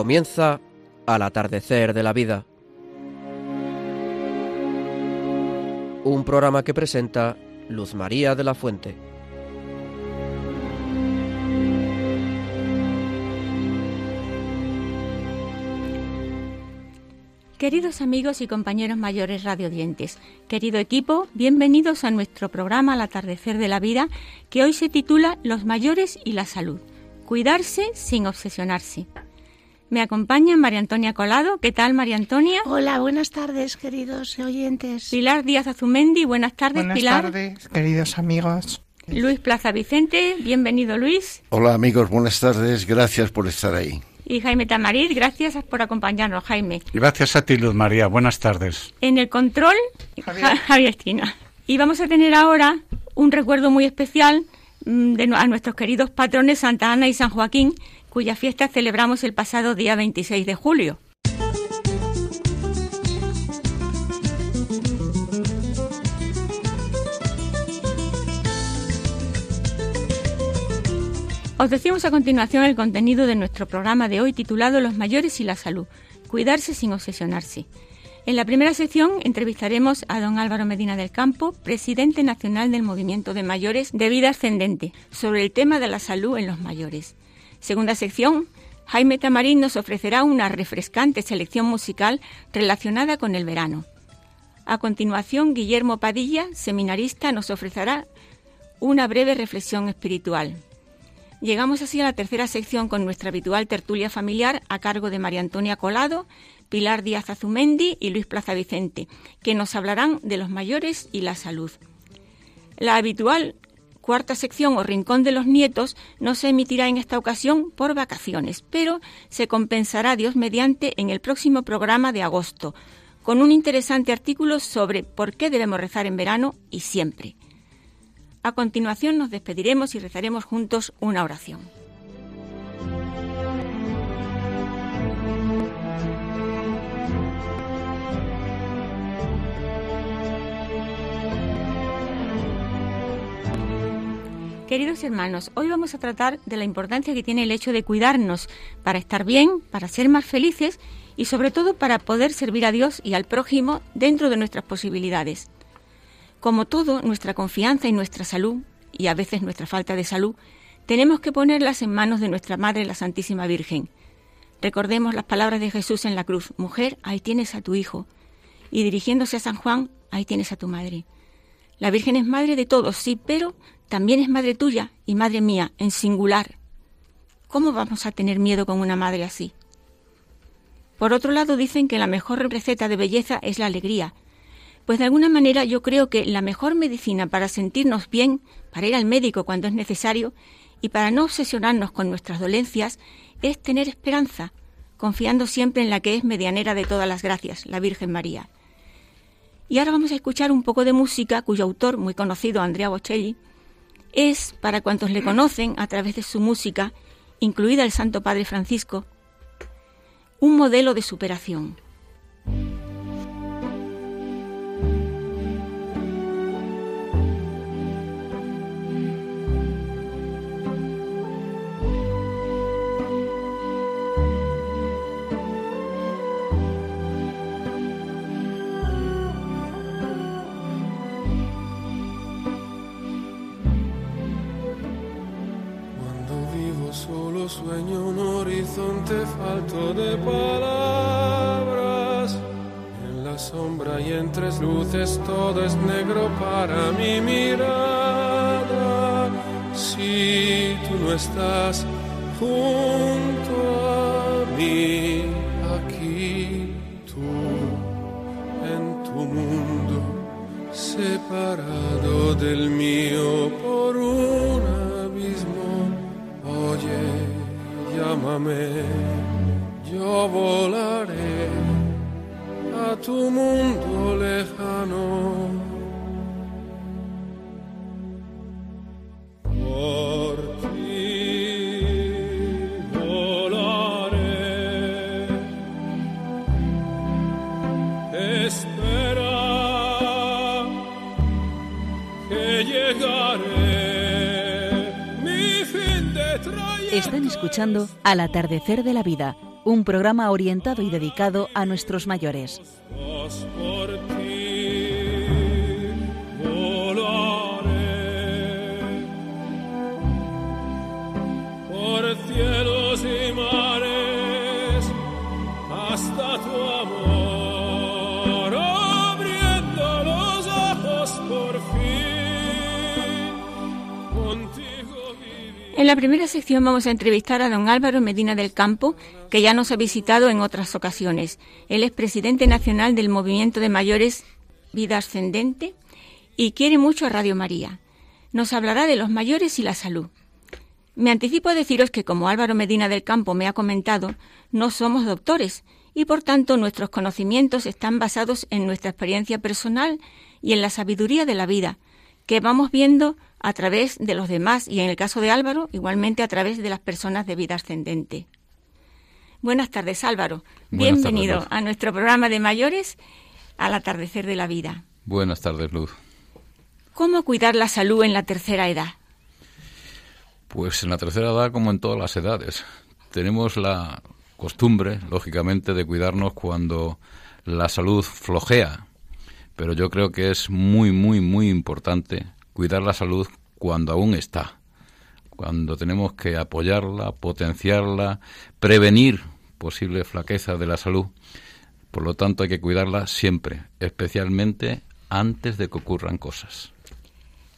Comienza al atardecer de la vida. Un programa que presenta Luz María de la Fuente. Queridos amigos y compañeros mayores radiodientes, querido equipo, bienvenidos a nuestro programa Al atardecer de la vida, que hoy se titula Los mayores y la salud. Cuidarse sin obsesionarse. Me acompaña María Antonia Colado. ¿Qué tal, María Antonia? Hola, buenas tardes, queridos oyentes. Pilar Díaz Azumendi. Buenas tardes, buenas Pilar. Buenas tardes, queridos amigos. Luis Plaza Vicente. Bienvenido, Luis. Hola, amigos. Buenas tardes. Gracias por estar ahí. Y Jaime Tamarit, gracias por acompañarnos, Jaime. Gracias a ti, Luz María. Buenas tardes. En el control, Javier, Javier Esquina. Y vamos a tener ahora un recuerdo muy especial mm, de, a nuestros queridos patrones Santa Ana y San Joaquín, cuya fiesta celebramos el pasado día 26 de julio. Os decimos a continuación el contenido de nuestro programa de hoy titulado Los mayores y la salud. Cuidarse sin obsesionarse. En la primera sección entrevistaremos a don Álvaro Medina del Campo, presidente nacional del Movimiento de Mayores de Vida Ascendente, sobre el tema de la salud en los mayores. Segunda sección, Jaime Tamarín nos ofrecerá una refrescante selección musical relacionada con el verano. A continuación, Guillermo Padilla, seminarista, nos ofrecerá una breve reflexión espiritual. Llegamos así a la tercera sección con nuestra habitual tertulia familiar a cargo de María Antonia Colado, Pilar Díaz Azumendi y Luis Plaza Vicente, que nos hablarán de los mayores y la salud. La habitual cuarta sección o Rincón de los Nietos no se emitirá en esta ocasión por vacaciones, pero se compensará Dios mediante en el próximo programa de agosto, con un interesante artículo sobre por qué debemos rezar en verano y siempre. A continuación nos despediremos y rezaremos juntos una oración. Queridos hermanos, hoy vamos a tratar de la importancia que tiene el hecho de cuidarnos para estar bien, para ser más felices y sobre todo para poder servir a Dios y al prójimo dentro de nuestras posibilidades. Como todo, nuestra confianza y nuestra salud, y a veces nuestra falta de salud, tenemos que ponerlas en manos de nuestra Madre, la Santísima Virgen. Recordemos las palabras de Jesús en la cruz, Mujer, ahí tienes a tu Hijo, y dirigiéndose a San Juan, ahí tienes a tu Madre. La Virgen es Madre de todos, sí, pero también es Madre tuya y Madre mía, en singular. ¿Cómo vamos a tener miedo con una madre así? Por otro lado, dicen que la mejor receta de belleza es la alegría, pues de alguna manera yo creo que la mejor medicina para sentirnos bien, para ir al médico cuando es necesario y para no obsesionarnos con nuestras dolencias, es tener esperanza, confiando siempre en la que es medianera de todas las gracias, la Virgen María. Y ahora vamos a escuchar un poco de música cuyo autor, muy conocido, Andrea Bocelli, es, para cuantos le conocen a través de su música, incluida el Santo Padre Francisco, un modelo de superación. Falto de palabras. En la sombra y en tres luces todo es negro para mi mirada. Si tú no estás junto a mí, aquí tú, en tu mundo, separado del mío por un abismo. Oye, llámame, yo volaré a tu mundo lejano. Están escuchando Al atardecer de la vida un programa orientado y dedicado a nuestros mayores. En la primera sección vamos a entrevistar a don Álvaro Medina del Campo, que ya nos ha visitado en otras ocasiones. Él es presidente nacional del Movimiento de Mayores Vida Ascendente y quiere mucho a Radio María. Nos hablará de los mayores y la salud. Me anticipo a deciros que, como Álvaro Medina del Campo me ha comentado, no somos doctores y, por tanto, nuestros conocimientos están basados en nuestra experiencia personal y en la sabiduría de la vida, que vamos viendo a través de los demás y, en el caso de Álvaro, igualmente a través de las personas de vida ascendente. Buenas tardes, Álvaro. Buenas Bienvenido tardes, a nuestro programa de mayores al atardecer de la vida. Buenas tardes, Luz. ¿Cómo cuidar la salud en la tercera edad? Pues en la tercera edad, como en todas las edades, tenemos la costumbre, lógicamente, de cuidarnos cuando la salud flojea. Pero yo creo que es muy, muy, muy importante cuidar la salud cuando aún está. Cuando tenemos que apoyarla, potenciarla, prevenir posibles flaquezas de la salud. Por lo tanto, hay que cuidarla siempre, especialmente antes de que ocurran cosas.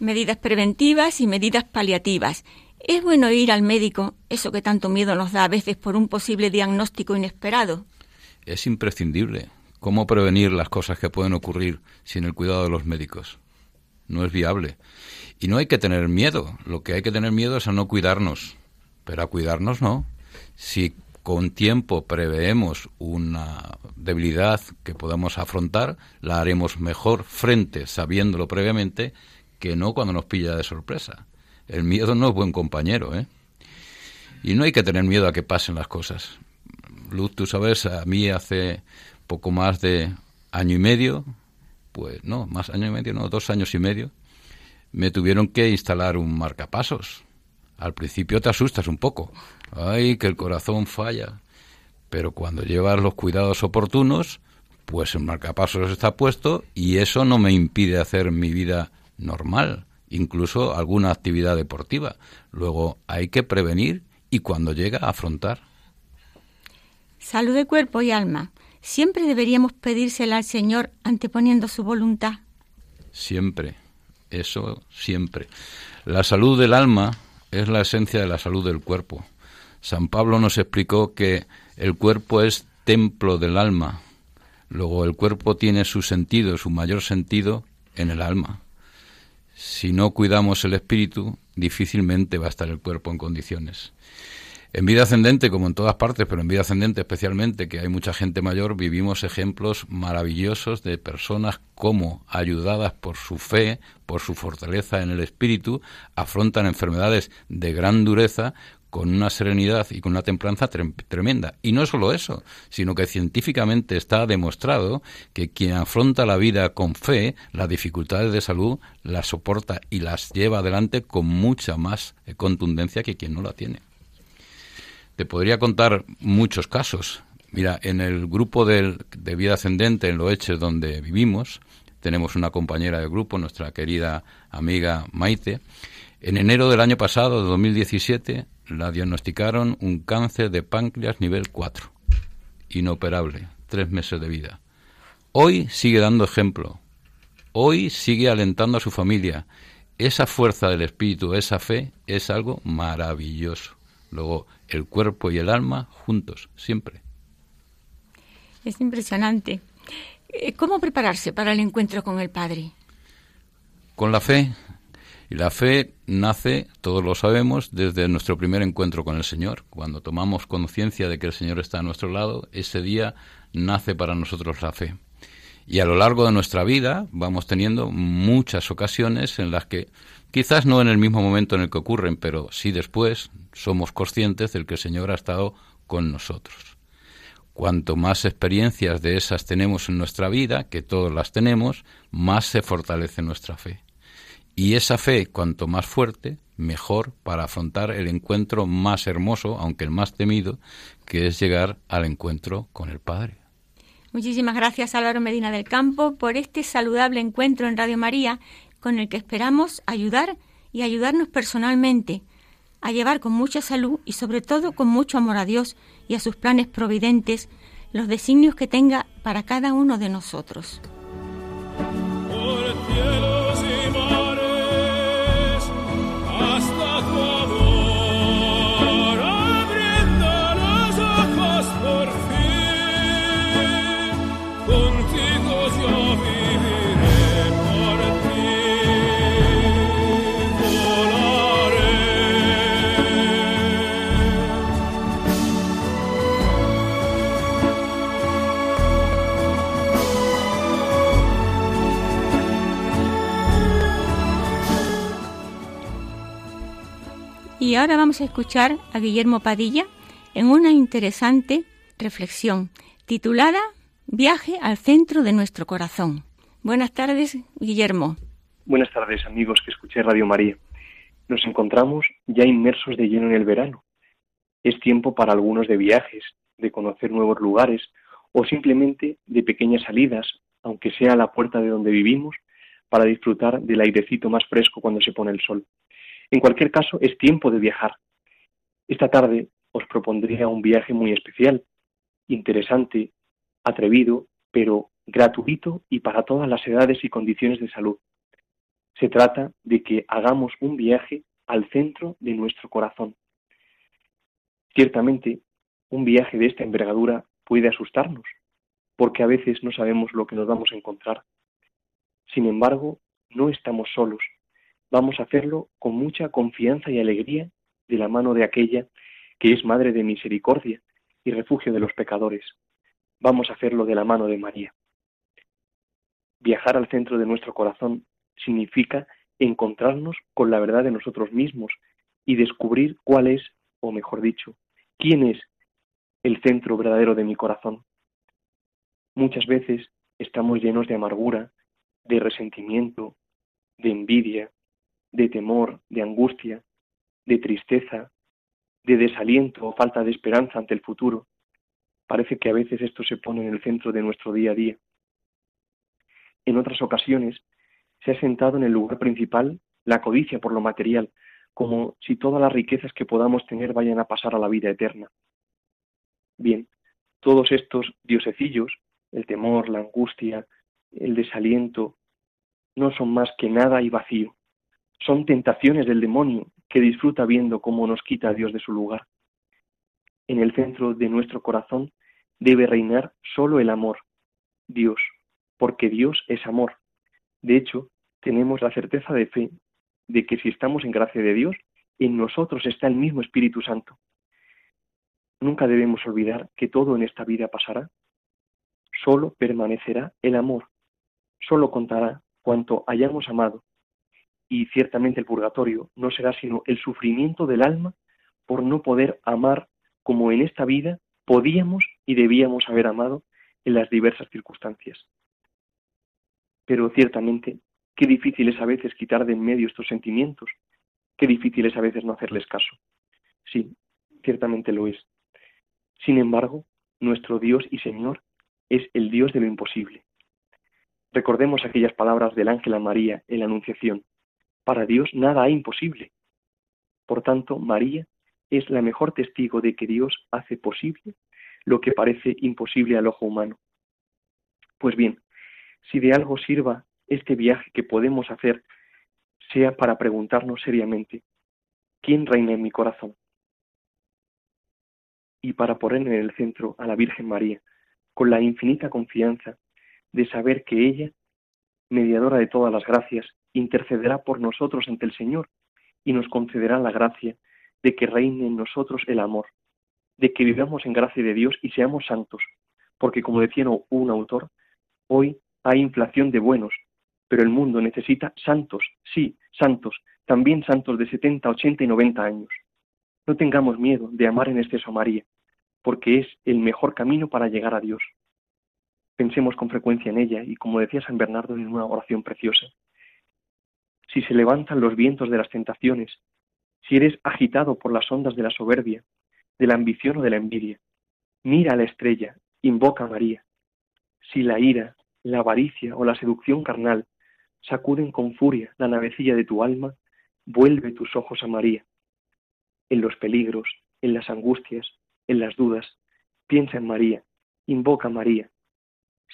Medidas preventivas y medidas paliativas. ¿Es bueno ir al médico, eso que tanto miedo nos da a veces por un posible diagnóstico inesperado? Es imprescindible. ¿Cómo prevenir las cosas que pueden ocurrir sin el cuidado de los médicos? No es viable. Y no hay que tener miedo. Lo que hay que tener miedo es a no cuidarnos. Pero a cuidarnos no. Si con tiempo preveemos una debilidad que podamos afrontar, la haremos mejor frente, sabiéndolo previamente, que no cuando nos pilla de sorpresa. El miedo no es buen compañero, ¿eh? Y no hay que tener miedo a que pasen las cosas. Luz, tú sabes, a mí hace poco más de año y medio, pues no, más año y medio, no, dos años y medio, me tuvieron que instalar un marcapasos. Al principio te asustas un poco. Ay, que el corazón falla. Pero cuando llevas los cuidados oportunos, pues el marcapasos está puesto y eso no me impide hacer mi vida normal, incluso alguna actividad deportiva. Luego hay que prevenir y cuando llega afrontar. Salud de cuerpo y alma. Siempre deberíamos pedírsela al Señor anteponiendo su voluntad. Siempre, eso siempre. La salud del alma es la esencia de la salud del cuerpo. San Pablo nos explicó que el cuerpo es templo del alma. Luego el cuerpo tiene su sentido, su mayor sentido en el alma. Si no cuidamos el espíritu, difícilmente va a estar el cuerpo en condiciones. En vida ascendente, como en todas partes, pero en vida ascendente especialmente, que hay mucha gente mayor, vivimos ejemplos maravillosos de personas como, ayudadas por su fe, por su fortaleza en el espíritu, afrontan enfermedades de gran dureza con una serenidad y con una templanza trem tremenda. Y no solo eso, sino que científicamente está demostrado que quien afronta la vida con fe, las dificultades de salud las soporta y las lleva adelante con mucha más contundencia que quien no la tiene. Te podría contar muchos casos. Mira, en el grupo del, de vida ascendente en Loeches, donde vivimos, tenemos una compañera de grupo, nuestra querida amiga Maite. En enero del año pasado, de 2017, la diagnosticaron un cáncer de páncreas nivel 4, inoperable, tres meses de vida. Hoy sigue dando ejemplo, hoy sigue alentando a su familia. Esa fuerza del espíritu, esa fe, es algo maravilloso. Luego, el cuerpo y el alma juntos, siempre. Es impresionante. Eh, ¿Cómo prepararse para el encuentro con el Padre? Con la fe. Y la fe nace, todos lo sabemos, desde nuestro primer encuentro con el Señor. Cuando tomamos conciencia de que el Señor está a nuestro lado, ese día nace para nosotros la fe. Y a lo largo de nuestra vida vamos teniendo muchas ocasiones en las que, quizás no en el mismo momento en el que ocurren, pero sí después, somos conscientes del que el Señor ha estado con nosotros. Cuanto más experiencias de esas tenemos en nuestra vida, que todos las tenemos, más se fortalece nuestra fe. Y esa fe, cuanto más fuerte, mejor para afrontar el encuentro más hermoso, aunque el más temido, que es llegar al encuentro con el Padre. Muchísimas gracias Álvaro Medina del Campo por este saludable encuentro en Radio María con el que esperamos ayudar y ayudarnos personalmente a llevar con mucha salud y sobre todo con mucho amor a Dios y a sus planes providentes los designios que tenga para cada uno de nosotros. Y ahora vamos a escuchar a Guillermo Padilla en una interesante reflexión titulada Viaje al centro de nuestro corazón. Buenas tardes, Guillermo. Buenas tardes, amigos que escuché Radio María. Nos encontramos ya inmersos de lleno en el verano. Es tiempo para algunos de viajes, de conocer nuevos lugares o simplemente de pequeñas salidas, aunque sea a la puerta de donde vivimos, para disfrutar del airecito más fresco cuando se pone el sol. En cualquier caso, es tiempo de viajar. Esta tarde os propondría un viaje muy especial, interesante, atrevido, pero gratuito y para todas las edades y condiciones de salud. Se trata de que hagamos un viaje al centro de nuestro corazón. Ciertamente, un viaje de esta envergadura puede asustarnos, porque a veces no sabemos lo que nos vamos a encontrar. Sin embargo, no estamos solos, vamos a hacerlo con mucha confianza y alegría de la mano de aquella que es Madre de Misericordia y refugio de los pecadores. Vamos a hacerlo de la mano de María. Viajar al centro de nuestro corazón significa encontrarnos con la verdad de nosotros mismos y descubrir cuál es, o mejor dicho, quién es el centro verdadero de mi corazón. Muchas veces estamos llenos de amargura, de resentimiento, de envidia, de temor, de angustia, de tristeza, de desaliento o falta de esperanza ante el futuro. Parece que a veces esto se pone en el centro de nuestro día a día. En otras ocasiones se ha sentado en el lugar principal la codicia por lo material, como si todas las riquezas que podamos tener vayan a pasar a la vida eterna. Bien, todos estos diosecillos, el temor, la angustia, el desaliento, no son más que nada y vacío son tentaciones del demonio que disfruta viendo cómo nos quita a Dios de su lugar. En el centro de nuestro corazón debe reinar solo el amor, Dios, porque Dios es amor. De hecho, tenemos la certeza de fe de que si estamos en gracia de Dios, en nosotros está el mismo Espíritu Santo. Nunca debemos olvidar que todo en esta vida pasará. Solo permanecerá el amor. Solo contará cuanto hayamos amado y ciertamente el purgatorio no será sino el sufrimiento del alma por no poder amar como en esta vida podíamos y debíamos haber amado en las diversas circunstancias. Pero ciertamente, qué difícil es a veces quitar de en medio estos sentimientos, qué difícil es a veces no hacerles caso. Sí, ciertamente lo es. Sin embargo, nuestro Dios y Señor es el Dios de lo imposible. Recordemos aquellas palabras del ángel a María en la Anunciación. Para Dios nada hay imposible. Por tanto, María es la mejor testigo de que Dios hace posible lo que parece imposible al ojo humano. Pues bien, si de algo sirva este viaje que podemos hacer, sea para preguntarnos seriamente, ¿quién reina en mi corazón? Y para poner en el centro a la Virgen María, con la infinita confianza de saber que ella, mediadora de todas las gracias, intercederá por nosotros ante el Señor y nos concederá la gracia de que reine en nosotros el amor, de que vivamos en gracia de Dios y seamos santos, porque como decía un autor, hoy hay inflación de buenos, pero el mundo necesita santos, sí, santos, también santos de 70, 80 y 90 años. No tengamos miedo de amar en exceso a María, porque es el mejor camino para llegar a Dios. Pensemos con frecuencia en ella y como decía San Bernardo en una oración preciosa, si se levantan los vientos de las tentaciones si eres agitado por las ondas de la soberbia, de la ambición o de la envidia, mira a la estrella, invoca a María. Si la ira, la avaricia o la seducción carnal sacuden con furia la navecilla de tu alma, vuelve tus ojos a María. En los peligros, en las angustias, en las dudas, piensa en María, invoca a María.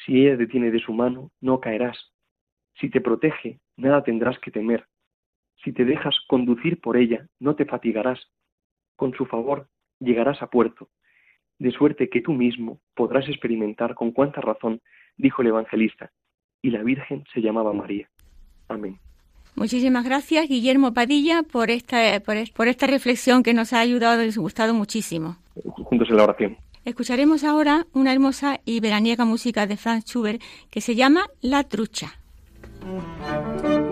Si ella te tiene de su mano, no caerás. Si te protege, nada tendrás que temer. Si te dejas conducir por ella, no te fatigarás. Con su favor llegarás a puerto, de suerte que tú mismo podrás experimentar con cuánta razón dijo el evangelista, y la Virgen se llamaba María. Amén. Muchísimas gracias, Guillermo Padilla, por esta, por, esta reflexión que nos ha ayudado y gustado muchísimo. Juntos en la oración. Escucharemos ahora una hermosa y veraniega música de Franz Schubert que se llama La Trucha. うん。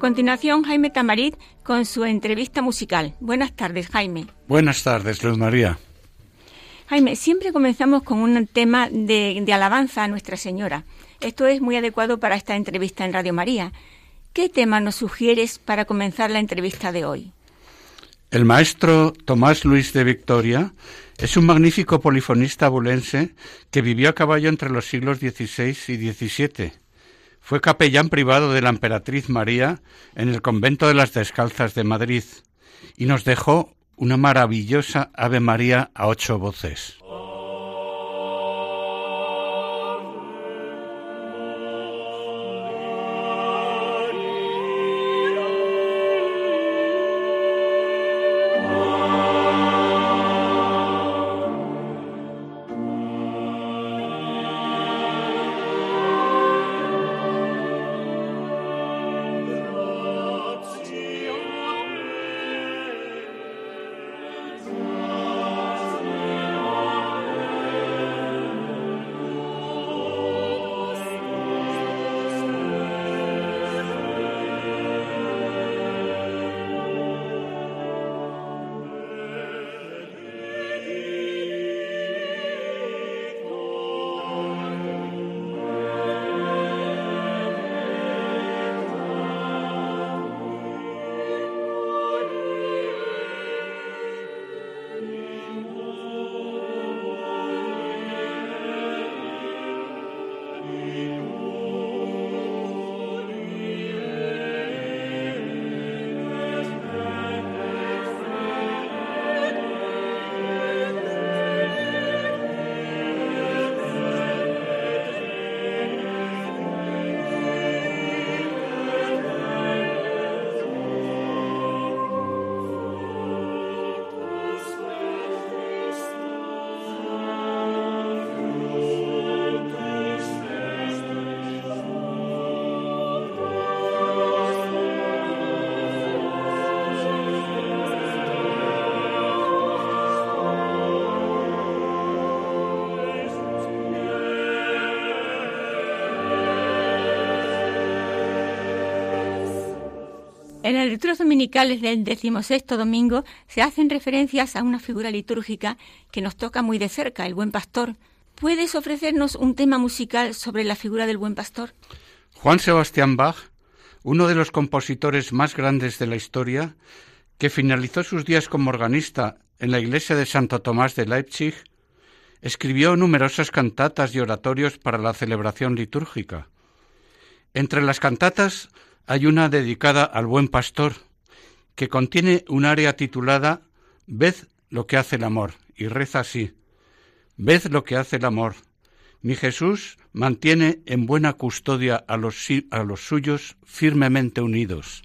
Continuación, Jaime Tamarit con su entrevista musical. Buenas tardes, Jaime. Buenas tardes, Luz María. Jaime, siempre comenzamos con un tema de, de alabanza a Nuestra Señora. Esto es muy adecuado para esta entrevista en Radio María. ¿Qué tema nos sugieres para comenzar la entrevista de hoy? El maestro Tomás Luis de Victoria es un magnífico polifonista abulense que vivió a caballo entre los siglos XVI y XVII fue capellán privado de la emperatriz María en el convento de las Descalzas de Madrid y nos dejó una maravillosa Ave María a ocho voces. En las lecturas dominicales del decimosexto domingo se hacen referencias a una figura litúrgica que nos toca muy de cerca, el buen pastor. ¿Puedes ofrecernos un tema musical sobre la figura del buen pastor? Juan Sebastián Bach, uno de los compositores más grandes de la historia, que finalizó sus días como organista en la iglesia de Santo Tomás de Leipzig, escribió numerosas cantatas y oratorios para la celebración litúrgica. Entre las cantatas hay una dedicada al buen pastor, que contiene un área titulada ved lo que hace el amor. Y reza así, ved lo que hace el amor. Mi Jesús mantiene en buena custodia a los, a los suyos firmemente unidos.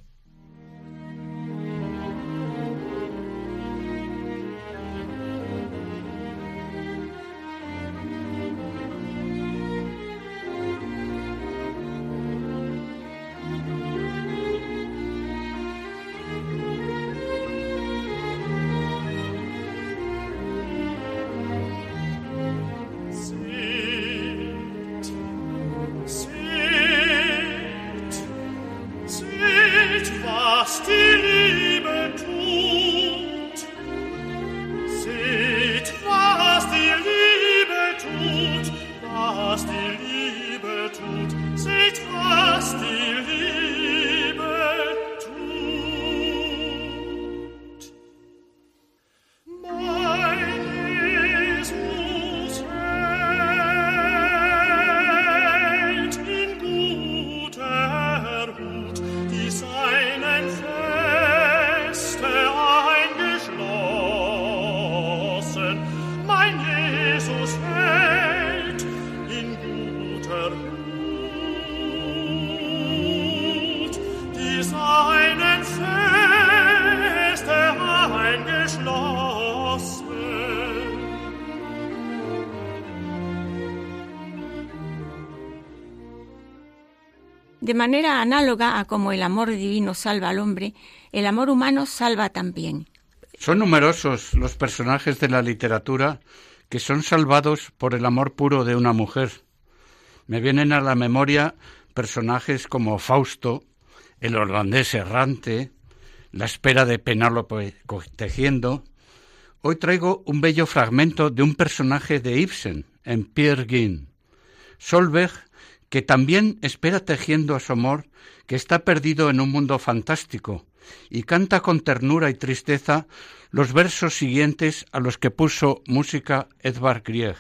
De manera análoga a como el amor divino salva al hombre, el amor humano salva también. Son numerosos los personajes de la literatura que son salvados por el amor puro de una mujer. Me vienen a la memoria personajes como Fausto, el holandés errante, la espera de Penélope tejiendo. Hoy traigo un bello fragmento de un personaje de Ibsen, en Pierre Guin. Solveig que también espera tejiendo a su amor, que está perdido en un mundo fantástico, y canta con ternura y tristeza los versos siguientes a los que puso música Edvard Grieg.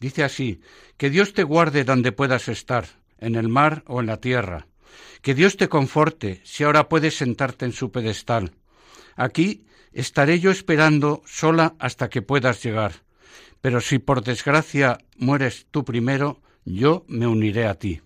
Dice así, que Dios te guarde donde puedas estar, en el mar o en la tierra, que Dios te conforte si ahora puedes sentarte en su pedestal. Aquí estaré yo esperando sola hasta que puedas llegar, pero si por desgracia mueres tú primero, yo me uniré a ti.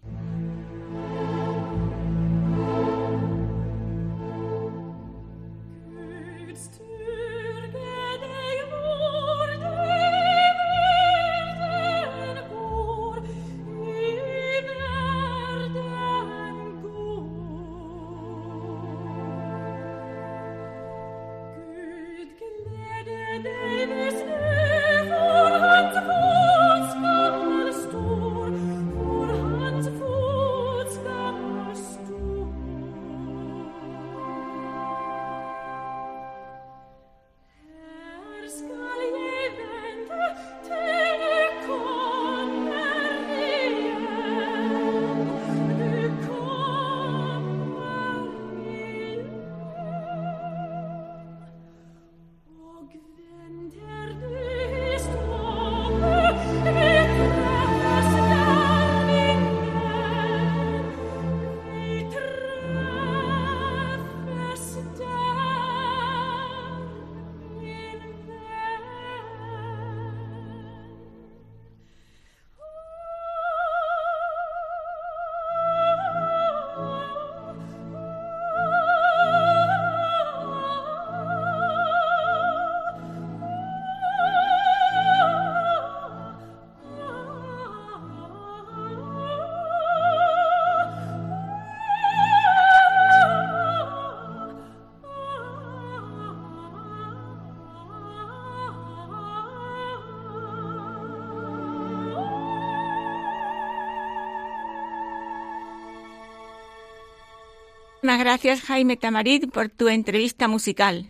Muchas gracias, Jaime Tamarit, por tu entrevista musical.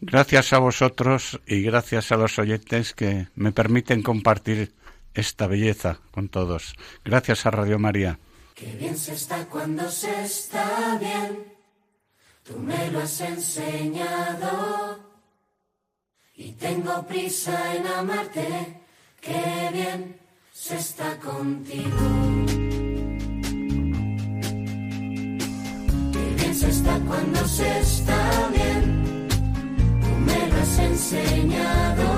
Gracias a vosotros y gracias a los oyentes que me permiten compartir esta belleza con todos. Gracias a Radio María. Qué bien se está cuando se está bien. Tú me lo has enseñado. Y tengo prisa en amarte. Qué bien se está contigo. cuando se está bien, tú me lo has enseñado.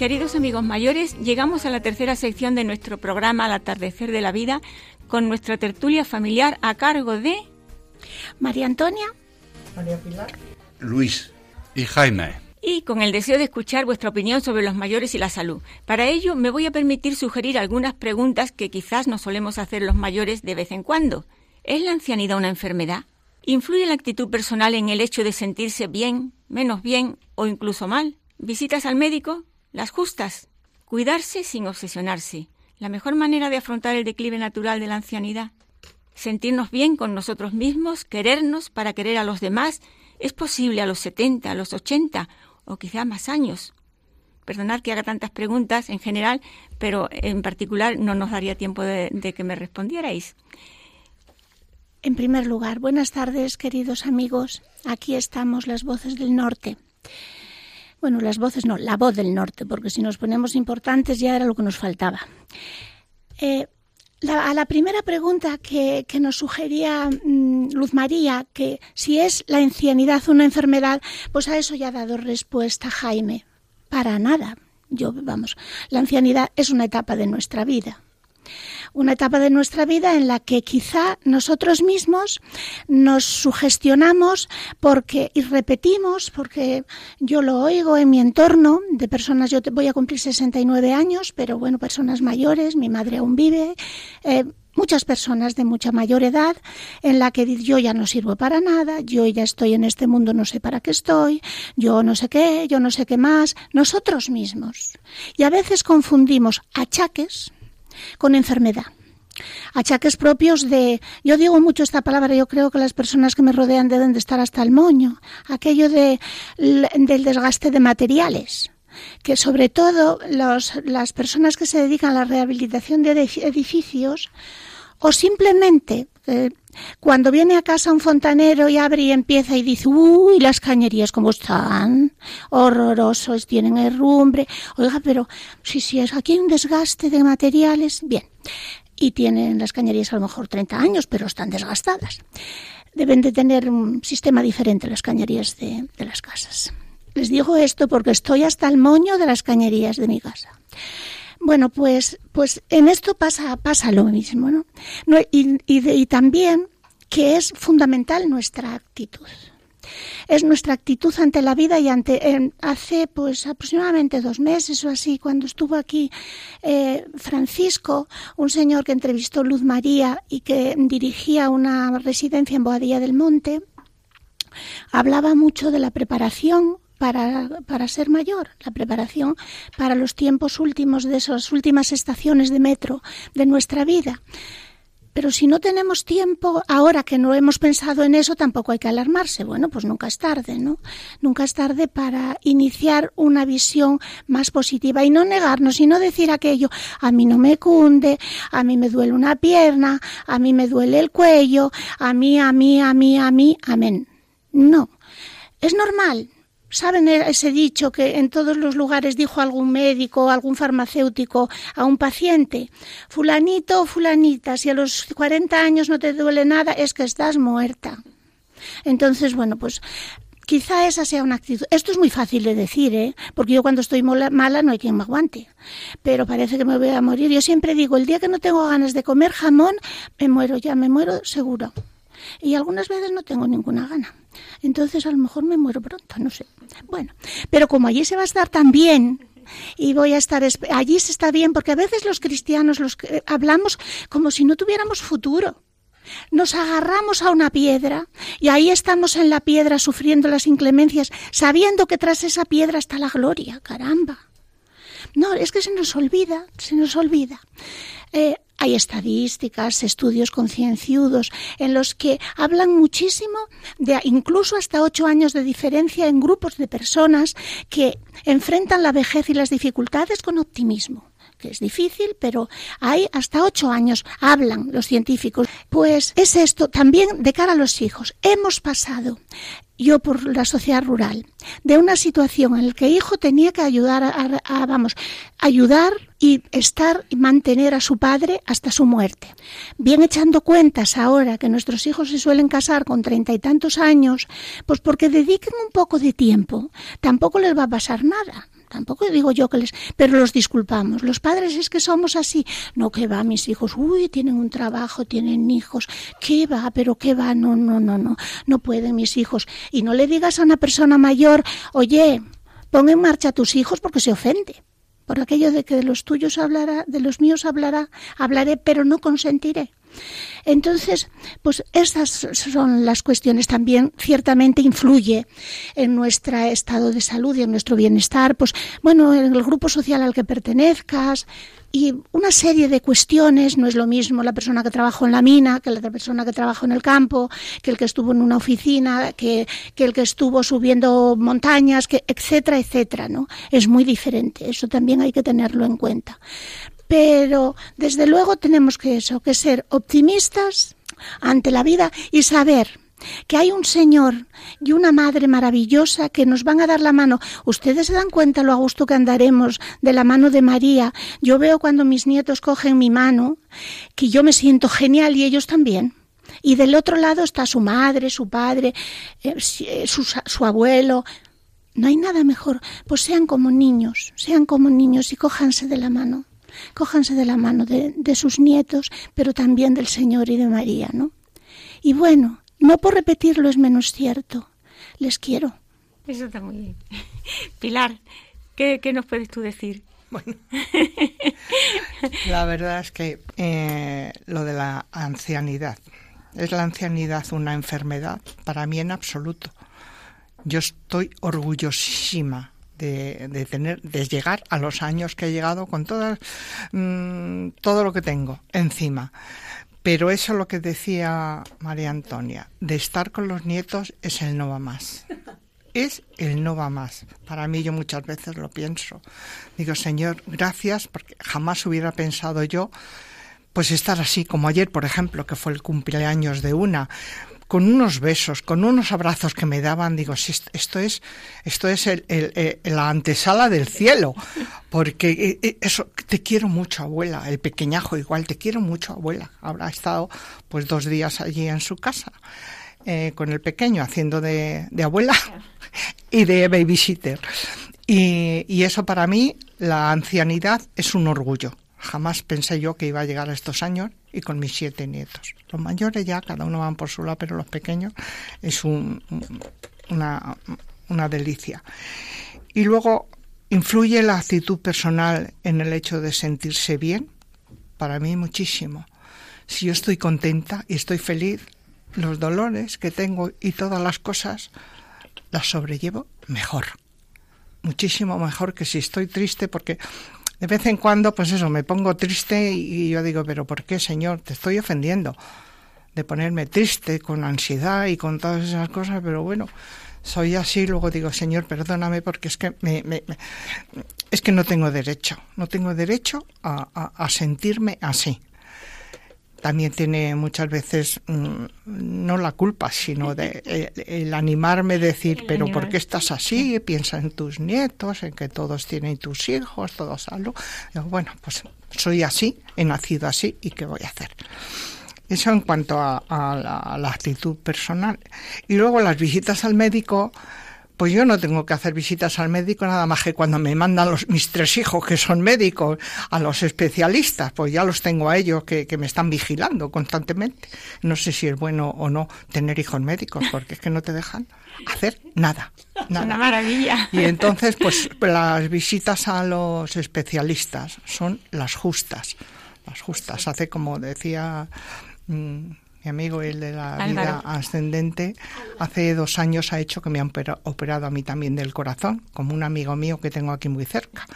Queridos amigos mayores, llegamos a la tercera sección de nuestro programa Al atardecer de la vida con nuestra tertulia familiar a cargo de María Antonia, María Pilar, Luis y Jaime. Y con el deseo de escuchar vuestra opinión sobre los mayores y la salud. Para ello me voy a permitir sugerir algunas preguntas que quizás no solemos hacer los mayores de vez en cuando. ¿Es la ancianidad una enfermedad? ¿Influye la actitud personal en el hecho de sentirse bien, menos bien o incluso mal? ¿Visitas al médico? Las justas. Cuidarse sin obsesionarse. La mejor manera de afrontar el declive natural de la ancianidad. Sentirnos bien con nosotros mismos, querernos para querer a los demás, es posible a los 70, a los 80 o quizá más años. Perdonad que haga tantas preguntas en general, pero en particular no nos daría tiempo de, de que me respondierais. En primer lugar, buenas tardes, queridos amigos. Aquí estamos las voces del norte. Bueno, las voces no, la voz del norte, porque si nos ponemos importantes ya era lo que nos faltaba. Eh, a la primera pregunta que, nos sugería mm, Luz María, que si es la ancianidad una enfermedad, pues a eso ya ha dado respuesta Jaime. Para nada. Yo, vamos, la ancianidad es una etapa de nuestra vida una etapa de nuestra vida en la que quizá nosotros mismos nos sugestionamos porque y repetimos, porque yo lo oigo en mi entorno de personas, yo voy a cumplir 69 años, pero bueno, personas mayores, mi madre aún vive, eh, muchas personas de mucha mayor edad en la que yo ya no sirvo para nada, yo ya estoy en este mundo, no sé para qué estoy, yo no sé qué, yo no sé qué más, nosotros mismos. Y a veces confundimos achaques, con enfermedad. Achaques propios de, yo digo mucho esta palabra, yo creo que las personas que me rodean deben de estar hasta el moño, aquello de, del desgaste de materiales que sobre todo las personas que se dedican a la rehabilitación de edificios o simplemente eh, cuando viene a casa un fontanero y abre y empieza y dice, uy, las cañerías como están, horrorosos, tienen herrumbre. Oiga, pero sí, sí, es aquí un desgaste de materiales. Bien, y tienen las cañerías a lo mejor 30 años, pero están desgastadas. Deben de tener un sistema diferente las cañerías de las casas. Les digo esto porque estoy hasta el moño de las cañerías de mi casa. Bueno, pues, pues en esto pasa, pasa lo mismo, ¿no? y, también que es fundamental nuestra actitud. es nuestra actitud ante la vida y ante hace pues aproximadamente dos meses o así cuando estuvo aquí eh, Francisco un señor que entrevistó Luz María y que dirigía una residencia en Boadilla del Monte hablaba mucho de la preparación para, para, ser mayor, la preparación para los tiempos últimos de esas últimas estaciones de metro de nuestra vida. Pero si no tenemos tiempo, ahora que no hemos pensado en eso, tampoco hay que alarmarse. Bueno, pues nunca es tarde, ¿no? Nunca es tarde para iniciar una visión más positiva y no negarnos y no decir aquello, a mí no me cunde, a mí me duele una pierna, a mí me duele el cuello, a mí, a mí, a mí, a mí, amén. No. Es normal, ¿Saben ese dicho que en todos los lugares dijo algún médico, algún farmacéutico a un paciente? Fulanito o fulanita, si a los 40 años no te duele nada, es que estás muerta. Entonces, bueno, pues quizá esa sea una actitud. Esto es muy fácil de decir, ¿eh? porque yo cuando estoy mala no hay quien me aguante. Pero parece que me voy a morir. Yo siempre digo, el día que no tengo ganas de comer jamón, me muero ya, me muero seguro. Y algunas veces no tengo ninguna gana. Entonces a lo mejor me muero pronto, no sé. Bueno, pero como allí se va a estar tan bien y voy a estar allí se está bien porque a veces los cristianos los hablamos como si no tuviéramos futuro. Nos agarramos a una piedra y ahí estamos en la piedra sufriendo las inclemencias, sabiendo que tras esa piedra está la gloria, caramba. No, es que se nos olvida, se nos olvida. Eh, hay estadísticas, estudios concienciudos en los que hablan muchísimo de incluso hasta ocho años de diferencia en grupos de personas que enfrentan la vejez y las dificultades con optimismo que es difícil, pero hay hasta ocho años, hablan los científicos. Pues es esto también de cara a los hijos. Hemos pasado yo por la sociedad rural, de una situación en la que hijo tenía que ayudar a, vamos, ayudar y estar y mantener a su padre hasta su muerte. Bien echando cuentas ahora que nuestros hijos se suelen casar con treinta y tantos años, pues porque dediquen un poco de tiempo, tampoco les va a pasar nada. Tampoco digo yo que les... Pero los disculpamos. Los padres es que somos así. No, que va, mis hijos. Uy, tienen un trabajo, tienen hijos. ¿Qué va? Pero qué va. No, no, no, no. No pueden mis hijos. Y no le digas a una persona mayor, oye, pon en marcha a tus hijos porque se ofende. Por aquello de que de los tuyos hablará, de los míos hablará, hablaré, pero no consentiré. Entonces, pues estas son las cuestiones también ciertamente influye en nuestro estado de salud y en nuestro bienestar, pues bueno, en el grupo social al que pertenezcas, y una serie de cuestiones, no es lo mismo la persona que trabajó en la mina que la persona que trabajó en el campo, que el que estuvo en una oficina, que, que el que estuvo subiendo montañas, que, etcétera, etcétera, ¿no? Es muy diferente, eso también hay que tenerlo en cuenta. Pero desde luego tenemos que eso, que ser optimistas ante la vida y saber que hay un Señor y una Madre maravillosa que nos van a dar la mano. Ustedes se dan cuenta lo a gusto que andaremos de la mano de María. Yo veo cuando mis nietos cogen mi mano que yo me siento genial y ellos también. Y del otro lado está su madre, su padre, eh, eh, su, abuelo. No hay nada mejor. Pues sean como niños, sean como niños y cójanse de la mano cójanse de la mano de, sus nietos, pero también del Señor y de María, ¿no? Y bueno, no por repetirlo es menos cierto. Les quiero. Eso está muy bien. Pilar, ¿qué, nos puedes tú decir? Bueno, la verdad es que eh, lo de la ancianidad, ¿es la ancianidad una enfermedad? Para mí en absoluto. Yo estoy orgullosísima de, tener, de llegar a los años que he llegado con todas, mm, todo lo que tengo encima. Pero eso lo que decía María Antonia, de estar con los nietos es el no va más. Es el no va más. Para mí yo muchas veces lo pienso. Digo, Señor, gracias, porque jamás hubiera pensado yo pues estar así como ayer, por ejemplo, que fue el cumpleaños de una, con unos besos, con unos abrazos que me daban, digo, si esto es, esto es el, la antesala del cielo, porque eh, eh, eso, te quiero mucho, abuela, el pequeñajo igual, te quiero mucho, abuela. Habrá estado pues dos días allí en su casa. Eh, con el pequeño haciendo de, de abuela y de babysitter. Y, y eso para mí, la ancianidad es un orgullo. Jamás pensé yo que iba a llegar a estos años y con mis siete nietos. Los mayores ya, cada uno van por su lado, pero los pequeños es un, una, una delicia. Y luego, ¿influye la actitud personal en el hecho de sentirse bien? Para mí muchísimo. Si yo estoy contenta y estoy feliz, los dolores que tengo y todas las cosas las sobrellevo mejor. Muchísimo mejor que si estoy triste porque de vez en cuando, pues eso, me pongo triste y yo digo, pero ¿por qué, Señor? Te estoy ofendiendo de ponerme triste con ansiedad y con todas esas cosas, pero bueno, soy así, luego digo, Señor, perdóname porque es que me, es que no tengo derecho, no tengo derecho a sentirme así también tiene muchas veces mm, no la culpa, sino de eh, el, animarme a decir, pero ¿por qué estás así? Piensa en tus nietos, en que todos tienen tus hijos, todos algo. bueno, pues soy así, he nacido así y ¿qué voy a hacer? Eso en cuanto a, la actitud personal. Y luego las visitas al médico, pues yo no tengo que hacer visitas al médico nada más que cuando me mandan los, mis tres hijos que son médicos a los especialistas, pues ya los tengo a ellos que, me están vigilando constantemente. No sé si es bueno o no tener hijos médicos, porque es que no te dejan hacer nada. nada. una maravilla. Y entonces, pues las visitas a los especialistas son las justas. Las justas. Hace como decía... Mi amigo, el de la vida ascendente, hace dos años ha hecho que me han operado a mí también del corazón, como un amigo mío que tengo aquí muy cerca.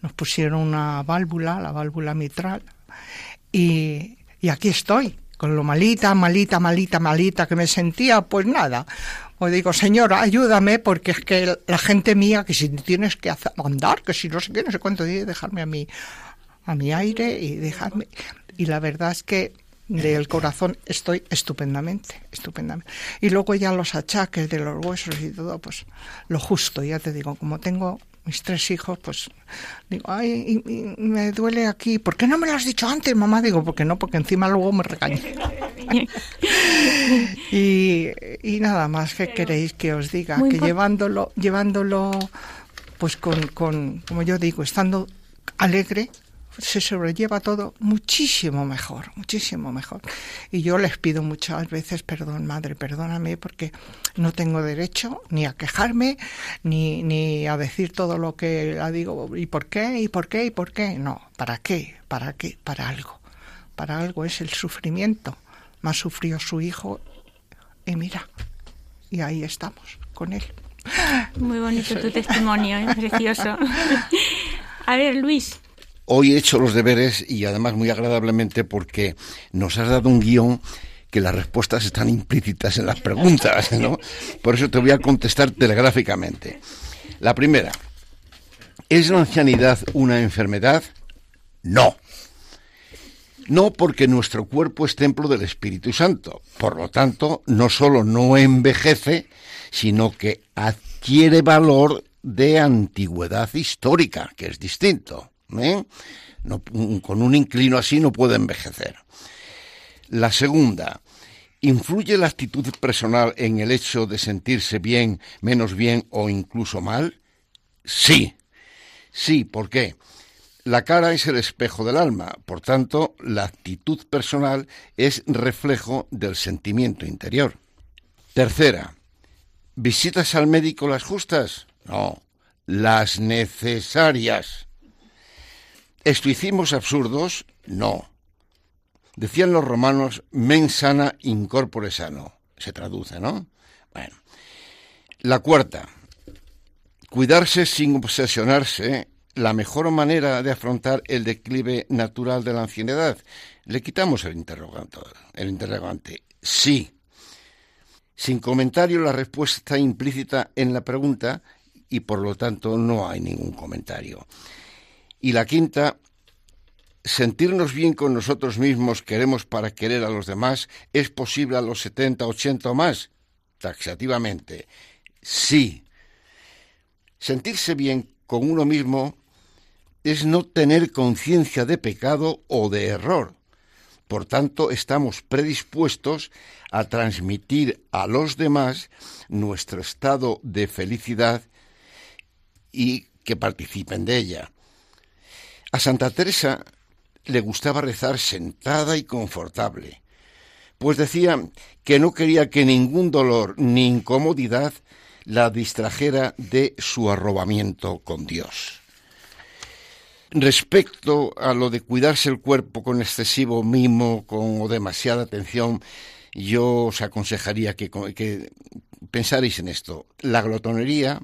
Nos pusieron una válvula, la válvula mitral, y, y aquí estoy, con lo malita, malita, malita, malita que me sentía, pues nada. O digo, señora, ayúdame, porque es que la gente mía, que si tienes que andar, que si no sé qué, no sé cuánto, dejarme a mí, a mi aire y dejarme. Y la verdad es que del corazón estoy estupendamente, estupendamente. Y luego ya los achaques de los huesos y todo, pues lo justo, ya te digo, como tengo mis tres hijos, pues digo, ay, me duele aquí, ¿por qué no me lo has dicho antes, mamá? Digo, porque no, porque encima luego me regaña. y, y, nada más que queréis que os diga, que llevándolo, llevándolo, pues con, con, como yo digo, estando alegre, se sobrelleva todo muchísimo mejor, muchísimo mejor. Y yo les pido muchas veces perdón, madre, perdóname porque no tengo derecho ni a quejarme, ni, ni a decir todo lo que la digo, ¿y por qué? ¿y por qué? ¿y por qué? No, ¿para qué? ¿Para qué? Para algo. Para algo es el sufrimiento. Más sufrió su hijo y mira, y ahí estamos con él. Muy bonito tu testimonio, es ¿eh? precioso. A ver, Luis, Hoy he hecho los deberes y además muy agradablemente porque nos has dado un guion que las respuestas están implícitas en las preguntas, ¿no? Por eso te voy a contestar telegráficamente. La primera, ¿es la ancianidad una enfermedad? No. No porque nuestro cuerpo es templo del Espíritu Santo. Por lo tanto, no solo no envejece, sino que adquiere valor de antigüedad histórica, que es distinto. ¿Eh? con un inclino así no puede envejecer. La segunda, ¿influye la actitud personal en el hecho de sentirse bien, menos bien o incluso mal? Sí. Sí, ¿por qué? La cara es el espejo del alma, por tanto, la actitud personal es reflejo del sentimiento interior. Tercera, ¿visitas al médico las justas? No, las necesarias. ¿Estoicimos absurdos? No. Decían los romanos, mens sana sano. Se traduce, ¿no? Bueno. La cuarta, cuidarse sin obsesionarse, la mejor manera de afrontar el declive natural de la ancianidad. Le quitamos el interrogante. El interrogante. Sí. Sin comentario, la respuesta implícita en la pregunta y por lo tanto no hay ningún comentario. Y la quinta, sentirnos bien con nosotros mismos queremos para querer a los demás, ¿es posible a los 70, 80 o más? Taxativamente, sí. Sentirse bien con uno mismo es no tener conciencia de pecado o de error. Por tanto, estamos predispuestos a transmitir a los demás nuestro estado de felicidad y que participen de ella. A Santa Teresa le gustaba rezar sentada y confortable, pues decía que no quería que ningún dolor ni incomodidad la distrajera de su arrobamiento con Dios. Respecto a lo de cuidarse el cuerpo con excesivo mimo con, o demasiada atención, yo os aconsejaría que, que pensaréis en esto. La glotonería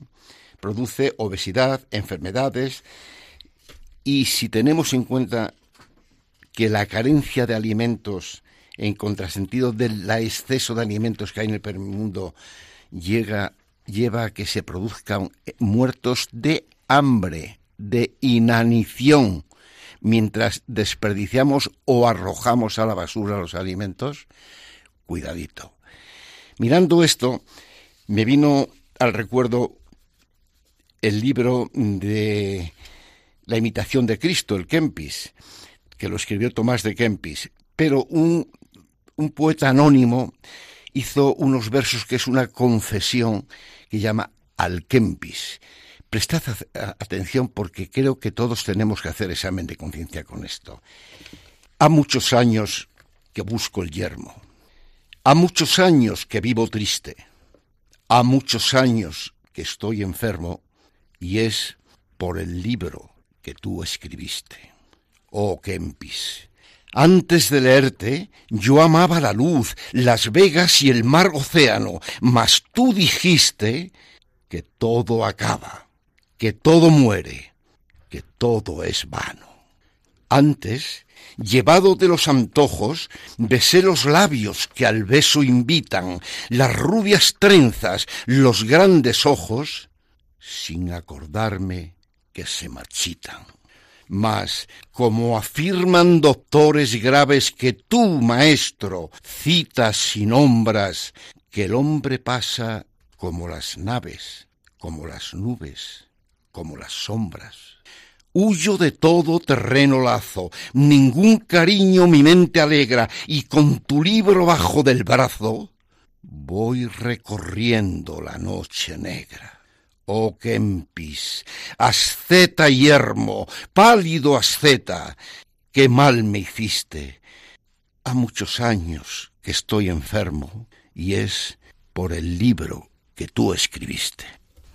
produce obesidad, enfermedades, y si tenemos en cuenta que la carencia de alimentos en contrasentido del exceso de alimentos que hay en el mundo llega, lleva a que se produzcan muertos de hambre, de inanición, mientras desperdiciamos o arrojamos a la basura los alimentos, cuidadito. Mirando esto, me vino al recuerdo el libro de La imitación de Cristo, el Kempis, que lo escribió Tomás de Kempis, pero un, un poeta anónimo hizo unos versos que es una confesión que llama Al Kempis. Prestad atención porque creo que todos tenemos que hacer examen de conciencia con esto. Ha muchos años que busco el yermo. Ha muchos años que vivo triste. Ha muchos años que estoy enfermo y es por el libro tú escribiste. Oh Kempis, antes de leerte yo amaba la luz, las vegas y el mar océano, mas tú dijiste que todo acaba, que todo muere, que todo es vano. Antes, llevado de los antojos, besé los labios que al beso invitan, las rubias trenzas, los grandes ojos, sin acordarme que se marchitan. Mas, como afirman doctores graves que tú, maestro, citas sin nombras, que el hombre pasa como las naves, como las nubes, como las sombras. Huyo de todo terreno lazo, ningún cariño mi mente alegra, y con tu libro bajo del brazo voy recorriendo la noche negra. Oh Kempis, asceta yermo, pálido asceta, qué mal me hiciste. Ha muchos años que estoy enfermo y es por el libro que tú escribiste.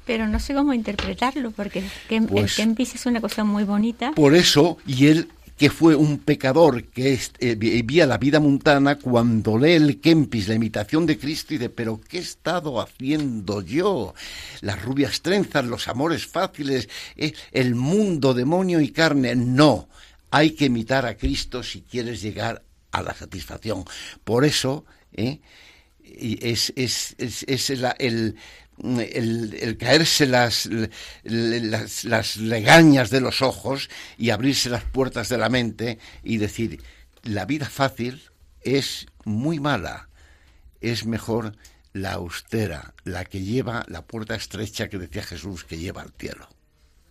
Pero no sé cómo interpretarlo, porque el pues Kempis es una cosa muy bonita. Por eso, y él que fue un pecador que eh, vivía la vida mundana, cuando lee el Kempis, la imitación de Cristo, y dice, pero ¿qué he estado haciendo yo? Las rubias trenzas, los amores fáciles, eh, el mundo, demonio y carne. No, hay que imitar a Cristo si quieres llegar a la satisfacción. Por eso, eh, es, es, es, el, el, caerse las, las, las, legañas de los ojos y abrirse las puertas de la mente y decir, la vida fácil es muy mala, es mejor la austera, la que lleva la puerta estrecha que decía Jesús que lleva al cielo.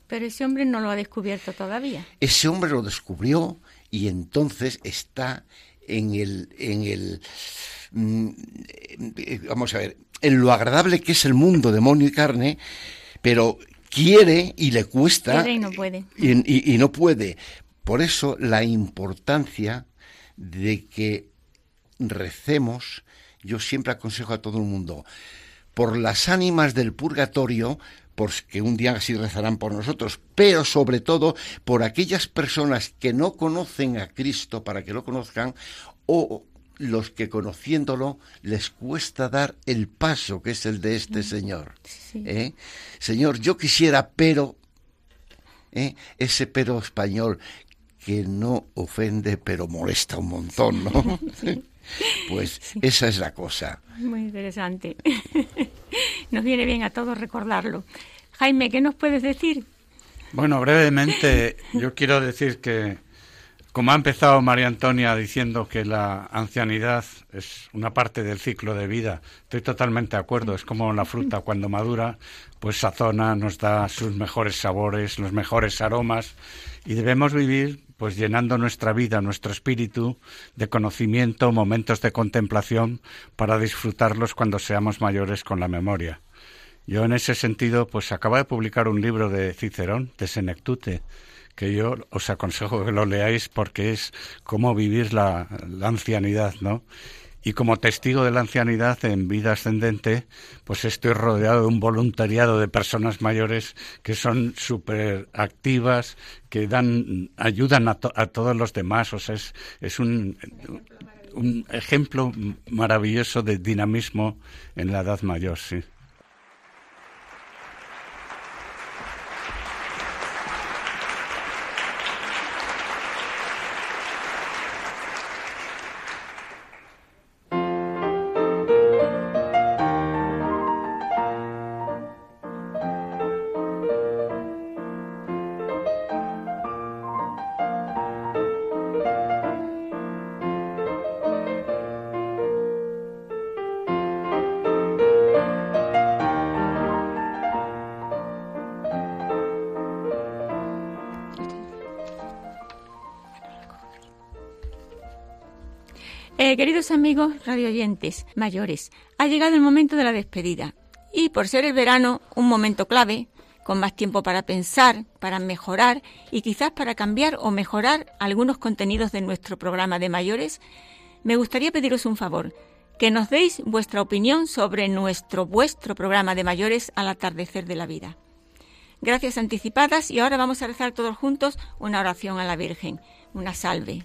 Pero ese hombre no lo ha descubierto todavía. Ese hombre lo descubrió y entonces está en el, en el, mm, eh, vamos a ver, en lo agradable que es el mundo demonio y carne, pero quiere y le cuesta. y no puede. Y, no puede. Por eso la importancia de que recemos, yo siempre aconsejo a todo el mundo, por las ánimas del purgatorio, porque un día así rezarán por nosotros, pero sobre todo por aquellas personas que no conocen a Cristo para que lo conozcan, o los que conociéndolo les cuesta dar el paso que es el de este Señor. ¿eh? Señor, yo quisiera, pero, ¿eh? ese pero español que no ofende, pero molesta un montón, ¿no? Pues esa es la cosa. Muy interesante. Nos viene bien a todos recordarlo. Jaime, ¿qué nos puedes decir? Bueno, brevemente, yo quiero decir que como ha empezado María Antonia diciendo que la ancianidad es una parte del ciclo de vida, estoy totalmente de acuerdo. Es como la fruta cuando madura, pues sazona, nos da sus mejores sabores, los mejores aromas y debemos vivir pues llenando nuestra vida, nuestro espíritu de conocimiento, momentos de contemplación para disfrutarlos cuando seamos mayores con la memoria. Yo en ese sentido pues acaba de publicar un libro de Cicerón, de Senectute, que yo os aconsejo que lo leáis porque es cómo vivir la, ancianidad, ¿no? Y como testigo de la ancianidad en vida ascendente, pues estoy rodeado de un voluntariado de personas mayores que son súper activas, que dan, ayudan a, a, todos los demás. O sea, es, es un, un ejemplo maravilloso de dinamismo en la edad mayor, sí. Amigos radioyentes mayores, ha llegado el momento de la despedida. Y por ser el verano un momento clave, con más tiempo para pensar, para mejorar y quizás para cambiar o mejorar algunos contenidos de nuestro programa de mayores, me gustaría pediros un favor, que nos deis vuestra opinión sobre nuestro vuestro programa de mayores al atardecer de la vida. Gracias anticipadas y ahora vamos a rezar todos juntos una oración a la Virgen, una salve.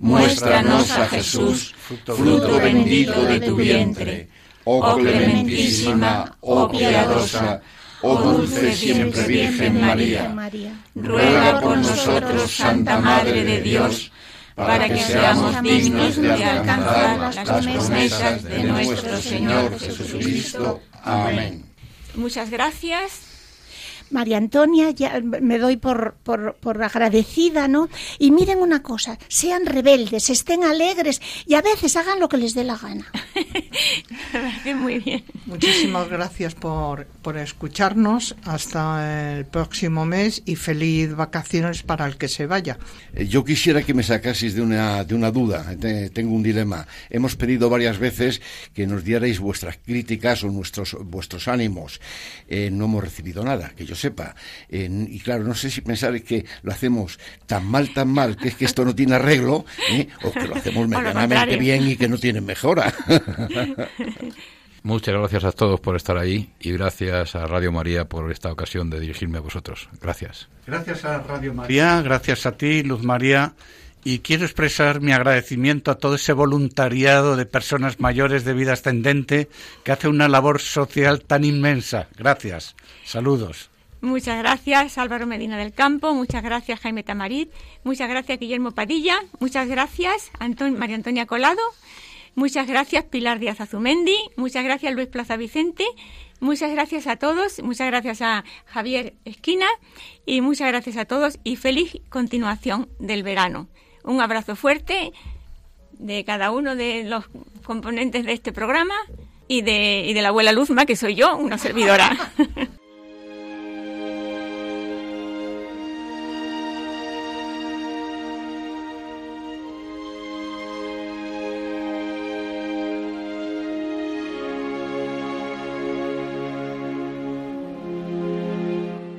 muéstranos a Jesús, fruto bendito de tu vientre. Oh clementísima, oh piadosa, oh dulce siempre Virgen María, ruega por nosotros, Santa Madre de Dios, para que seamos dignos de alcanzar las promesas de nuestro Señor Jesucristo. Amén. Muchas gracias. María Antonia, ya me doy por, por, por, agradecida, ¿no? Y miren una cosa, sean rebeldes, estén alegres y a veces hagan lo que les dé la gana. Muy bien. Muchísimas gracias por, por escucharnos. Hasta el próximo mes y feliz vacaciones para el que se vaya. Eh, yo quisiera que me sacaseis de una, de una duda. Tengo un dilema. Hemos pedido varias veces que nos dierais vuestras críticas o nuestros, vuestros ánimos. Eh, no hemos recibido nada, que yo sepa. y claro, no sé si pensar que lo hacemos tan mal, tan mal, que es que esto no tiene arreglo, ¿eh? o que lo hacemos medianamente bien y que no tiene mejora. Muchas gracias a todos por estar ahí y gracias a Radio María por esta ocasión de dirigirme a vosotros. Gracias. Gracias a Radio María, gracias a ti, Luz María. Y quiero expresar mi agradecimiento a todo ese voluntariado de personas mayores de vida ascendente que hace una labor social tan inmensa. Gracias. Saludos. Muchas gracias Álvaro Medina del Campo, muchas gracias Jaime Tamarit, muchas gracias Guillermo Padilla, muchas gracias María Antonia Colado, muchas gracias Pilar Díaz Azumendi, muchas gracias Luis Plaza Vicente, muchas gracias a todos, muchas gracias a Javier Esquina. Y muchas gracias a todos. Y feliz continuación del verano. Un abrazo fuerte de cada uno de los componentes de este programa y de, y de la abuela Luzma, que soy yo, una servidora.